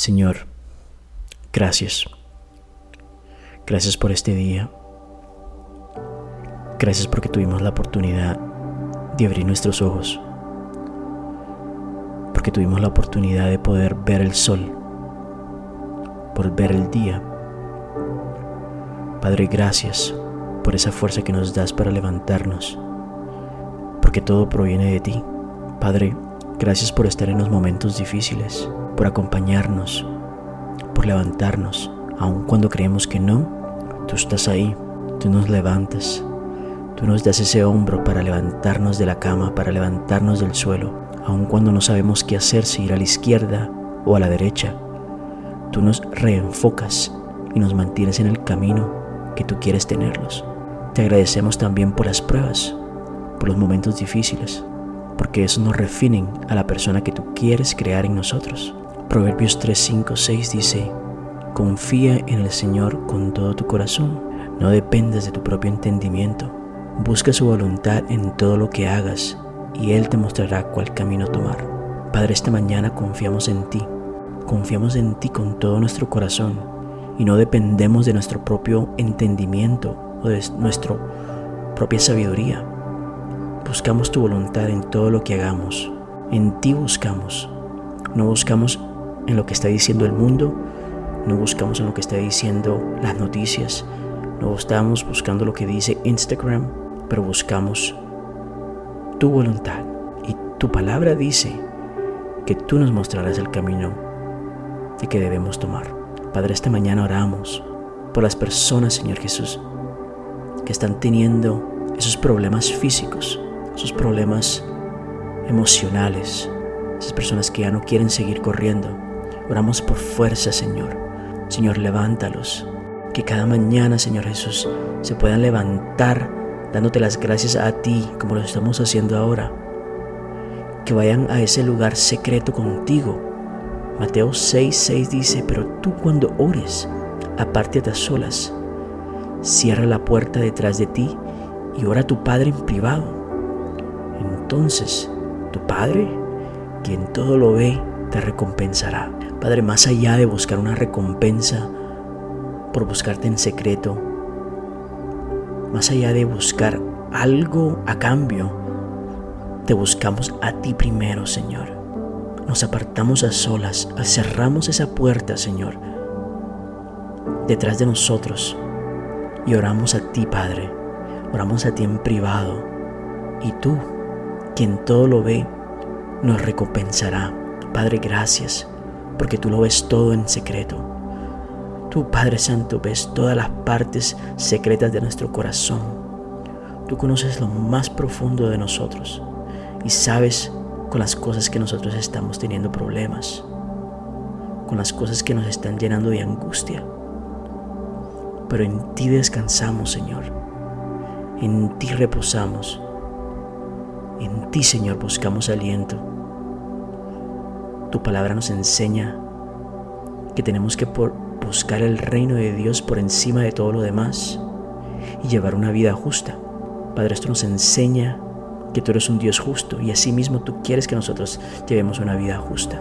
Señor, gracias. Gracias por este día. Gracias porque tuvimos la oportunidad de abrir nuestros ojos. Porque tuvimos la oportunidad de poder ver el sol. Por ver el día. Padre, gracias por esa fuerza que nos das para levantarnos. Porque todo proviene de ti. Padre, gracias por estar en los momentos difíciles por acompañarnos, por levantarnos, aun cuando creemos que no, tú estás ahí, tú nos levantas, tú nos das ese hombro para levantarnos de la cama, para levantarnos del suelo, aun cuando no sabemos qué hacer, si ir a la izquierda o a la derecha. Tú nos reenfocas y nos mantienes en el camino que tú quieres tenerlos. Te agradecemos también por las pruebas, por los momentos difíciles, porque eso nos refinen a la persona que tú quieres crear en nosotros. Proverbios 3, 5, 6 dice, Confía en el Señor con todo tu corazón, no dependas de tu propio entendimiento, busca su voluntad en todo lo que hagas y Él te mostrará cuál camino tomar. Padre, esta mañana confiamos en ti, confiamos en ti con todo nuestro corazón y no dependemos de nuestro propio entendimiento o de nuestra propia sabiduría. Buscamos tu voluntad en todo lo que hagamos, en ti buscamos, no buscamos en lo que está diciendo el mundo, no buscamos en lo que está diciendo las noticias, no estamos buscando lo que dice Instagram, pero buscamos tu voluntad. Y tu palabra dice que tú nos mostrarás el camino de que debemos tomar. Padre, esta mañana oramos por las personas, Señor Jesús, que están teniendo esos problemas físicos, esos problemas emocionales, esas personas que ya no quieren seguir corriendo, Oramos por fuerza, Señor. Señor, levántalos. Que cada mañana, Señor Jesús, se puedan levantar dándote las gracias a ti, como lo estamos haciendo ahora. Que vayan a ese lugar secreto contigo. Mateo 6, 6 dice, pero tú cuando ores, apártate a solas, cierra la puerta detrás de ti y ora a tu Padre en privado. Entonces, tu Padre, quien todo lo ve, te recompensará. Padre, más allá de buscar una recompensa por buscarte en secreto, más allá de buscar algo a cambio, te buscamos a ti primero, Señor. Nos apartamos a solas, cerramos esa puerta, Señor, detrás de nosotros y oramos a ti, Padre. Oramos a ti en privado y tú, quien todo lo ve, nos recompensará. Padre, gracias porque tú lo ves todo en secreto. Tú, Padre Santo, ves todas las partes secretas de nuestro corazón. Tú conoces lo más profundo de nosotros y sabes con las cosas que nosotros estamos teniendo problemas, con las cosas que nos están llenando de angustia. Pero en ti descansamos, Señor. En ti reposamos. En ti, Señor, buscamos aliento. Tu palabra nos enseña que tenemos que buscar el reino de Dios por encima de todo lo demás y llevar una vida justa. Padre, esto nos enseña que tú eres un Dios justo y asimismo tú quieres que nosotros llevemos una vida justa.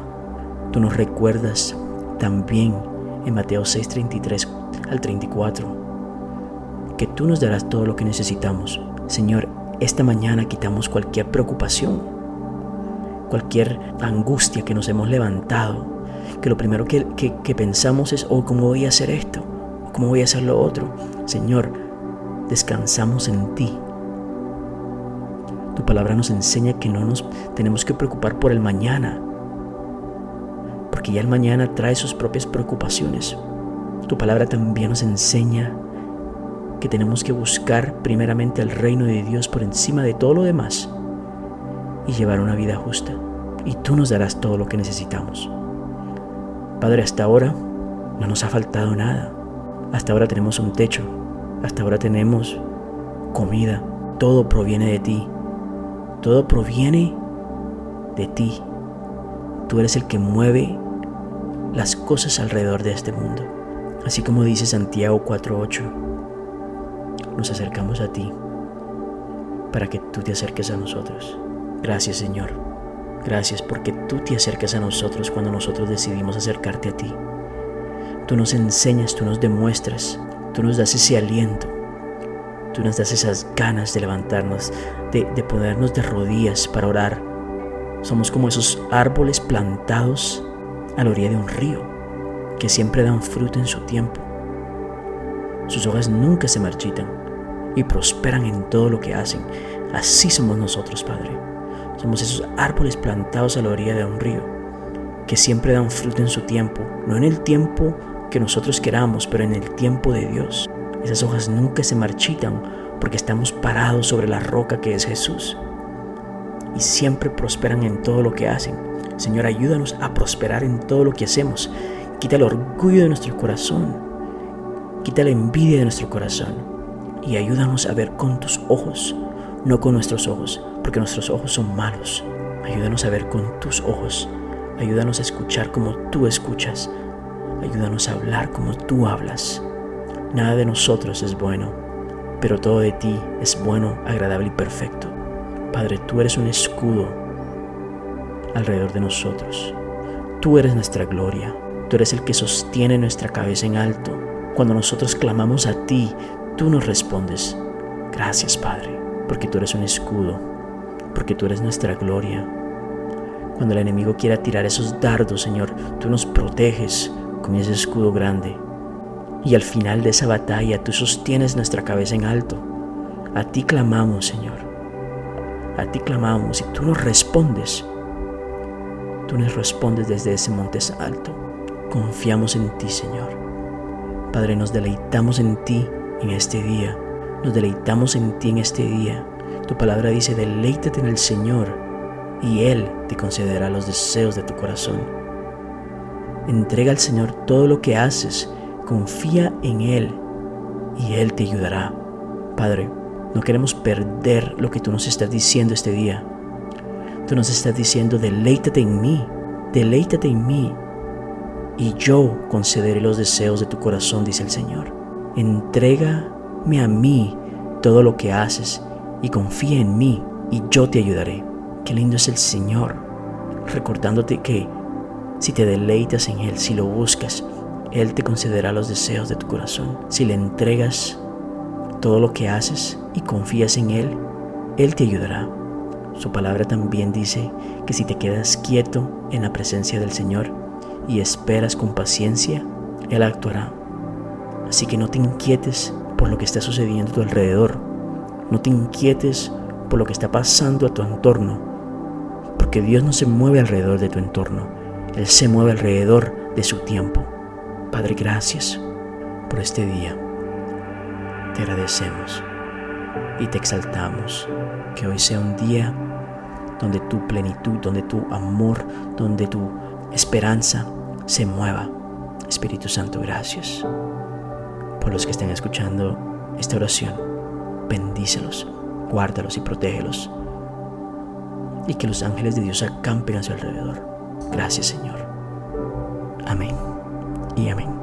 Tú nos recuerdas también en Mateo 6:33 al 34 que tú nos darás todo lo que necesitamos. Señor, esta mañana quitamos cualquier preocupación cualquier angustia que nos hemos levantado, que lo primero que, pensamos es, oh, ¿cómo voy a hacer esto? ¿Cómo voy a hacer lo otro? Señor, descansamos en ti. Tu palabra nos enseña que no nos tenemos que preocupar por el mañana, porque ya el mañana trae sus propias preocupaciones. Tu palabra también nos enseña que tenemos que buscar primeramente el reino de Dios por encima de todo lo demás y llevar una vida justa. Y tú nos darás todo lo que necesitamos. Padre, hasta ahora no nos ha faltado nada. Hasta ahora tenemos un techo. Hasta ahora tenemos comida. Todo proviene de ti. Todo proviene de ti. Tú eres el que mueve las cosas alrededor de este mundo. Así como dice Santiago 4.8, nos acercamos a ti para que tú te acerques a nosotros. Gracias Señor. Gracias porque tú te acercas a nosotros cuando nosotros decidimos acercarte a ti. Tú nos enseñas, tú nos demuestras, tú nos das ese aliento, tú nos das esas ganas de levantarnos, de, de ponernos de rodillas para orar. Somos como esos árboles plantados a la orilla de un río, que siempre dan fruto en su tiempo. Sus hojas nunca se marchitan y prosperan en todo lo que hacen. Así somos nosotros, Padre. Somos esos árboles plantados a la orilla de un río, que siempre dan fruto en su tiempo, no en el tiempo que nosotros queramos, pero en el tiempo de Dios. Esas hojas nunca se marchitan porque estamos parados sobre la roca que es Jesús. Y siempre prosperan en todo lo que hacen. Señor, ayúdanos a prosperar en todo lo que hacemos. Quita el orgullo de nuestro corazón. Quita la envidia de nuestro corazón. Y ayúdanos a ver con tus ojos, no con nuestros ojos, porque nuestros ojos son malos. Ayúdanos a ver con tus ojos. Ayúdanos a escuchar como tú escuchas. Ayúdanos a hablar como tú hablas. Nada de nosotros es bueno, pero todo de ti es bueno, agradable y perfecto. Padre, tú eres un escudo alrededor de nosotros. Tú eres nuestra gloria. Tú eres el que sostiene nuestra cabeza en alto. Cuando nosotros clamamos a ti, tú nos respondes. Gracias, Padre, porque tú eres un escudo porque tú eres nuestra gloria. Cuando el enemigo quiera tirar esos dardos, Señor, tú nos proteges con ese escudo grande. Y al final de esa batalla tú sostienes nuestra cabeza en alto. A ti clamamos, Señor. A ti clamamos y tú nos respondes. Tú nos respondes desde ese monte alto. Confiamos en ti, Señor. Padre, nos deleitamos en ti en este día. Nos deleitamos en ti en este día. Tu palabra dice, deleítate en el Señor y Él te concederá los deseos de tu corazón. Entrega al Señor todo lo que haces, confía en Él y Él te ayudará. Padre, no queremos perder lo que tú nos estás diciendo este día. Tú nos estás diciendo, deleítate en mí, deleítate en mí, y yo concederé los deseos de tu corazón, dice el Señor. Entrégame a mí todo lo que haces y confía en mí y yo te ayudaré. Qué lindo es el Señor, recordándote que si te deleitas en Él, si lo buscas, Él te concederá los deseos de tu corazón. Si le entregas todo lo que haces y confías en Él, Él te ayudará. Su palabra también dice que si te quedas quieto en la presencia del Señor y esperas con paciencia, Él actuará. Así que no te inquietes por lo que está sucediendo a tu alrededor, no te inquietes por lo que está pasando a tu entorno, porque Dios no se mueve alrededor de tu entorno, Él se mueve alrededor de su tiempo. Padre, gracias por este día. Te agradecemos y te exaltamos. Que hoy sea un día donde tu plenitud, donde tu amor, donde tu esperanza se mueva. Espíritu Santo, gracias por los que estén escuchando esta oración bendícelos, guárdalos y protégelos. Y que los ángeles de Dios acampen a su alrededor. Gracias Señor. Amén y amén.